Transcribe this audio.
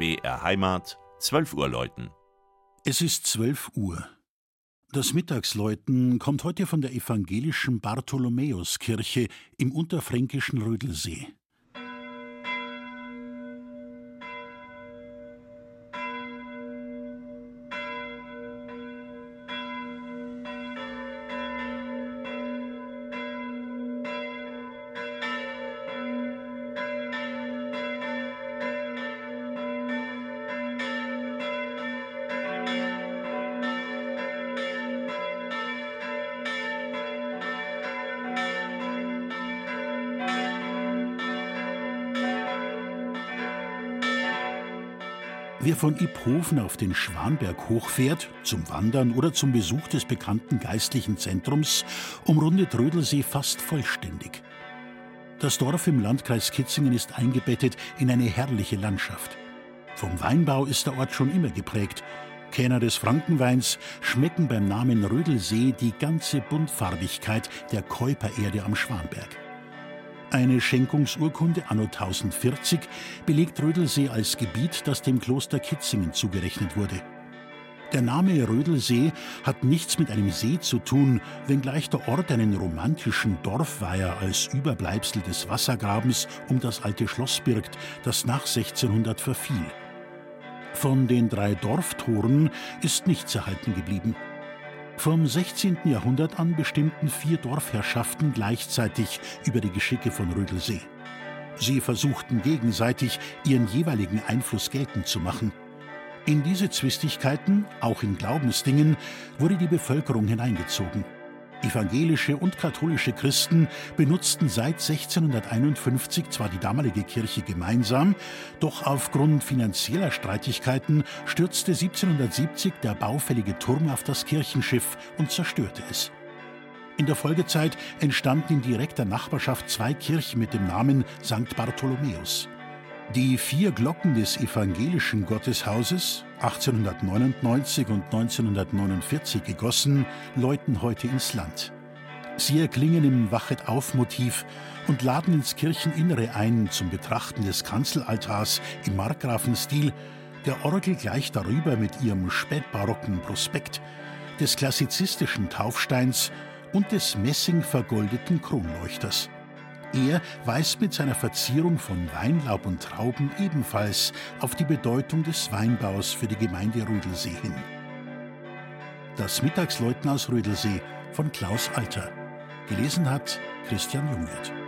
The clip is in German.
BR Heimat, 12 Uhr läuten. Es ist 12 Uhr. Das Mittagsläuten kommt heute von der evangelischen Bartholomäuskirche im unterfränkischen Rödelsee. Wer von Iphofen auf den Schwanberg hochfährt, zum Wandern oder zum Besuch des bekannten geistlichen Zentrums, umrundet Rödelsee fast vollständig. Das Dorf im Landkreis Kitzingen ist eingebettet in eine herrliche Landschaft. Vom Weinbau ist der Ort schon immer geprägt. Kenner des Frankenweins schmecken beim Namen Rödelsee die ganze Buntfarbigkeit der Käupererde am Schwanberg. Eine Schenkungsurkunde anno 1040 belegt Rödelsee als Gebiet, das dem Kloster Kitzingen zugerechnet wurde. Der Name Rödelsee hat nichts mit einem See zu tun, wenngleich der Ort einen romantischen Dorfweiher als Überbleibsel des Wassergrabens um das alte Schloss birgt, das nach 1600 verfiel. Von den drei Dorftoren ist nichts erhalten geblieben. Vom 16. Jahrhundert an bestimmten vier Dorfherrschaften gleichzeitig über die Geschicke von Rödelsee. Sie versuchten gegenseitig ihren jeweiligen Einfluss geltend zu machen. In diese Zwistigkeiten, auch in Glaubensdingen, wurde die Bevölkerung hineingezogen. Evangelische und katholische Christen benutzten seit 1651 zwar die damalige Kirche gemeinsam, doch aufgrund finanzieller Streitigkeiten stürzte 1770 der baufällige Turm auf das Kirchenschiff und zerstörte es. In der Folgezeit entstanden in direkter Nachbarschaft zwei Kirchen mit dem Namen St. Bartholomäus. Die vier Glocken des evangelischen Gotteshauses, 1899 und 1949 gegossen, läuten heute ins Land. Sie erklingen im Wachet-auf-Motiv und laden ins Kircheninnere ein zum Betrachten des Kanzelaltars im Markgrafenstil, der Orgel gleich darüber mit ihrem spätbarocken Prospekt, des klassizistischen Taufsteins und des messingvergoldeten Kronleuchters. Er weist mit seiner Verzierung von Weinlaub und Trauben ebenfalls auf die Bedeutung des Weinbaus für die Gemeinde Rödelsee hin. Das Mittagsläuten aus Rödelsee von Klaus Alter. Gelesen hat Christian Jungwirth.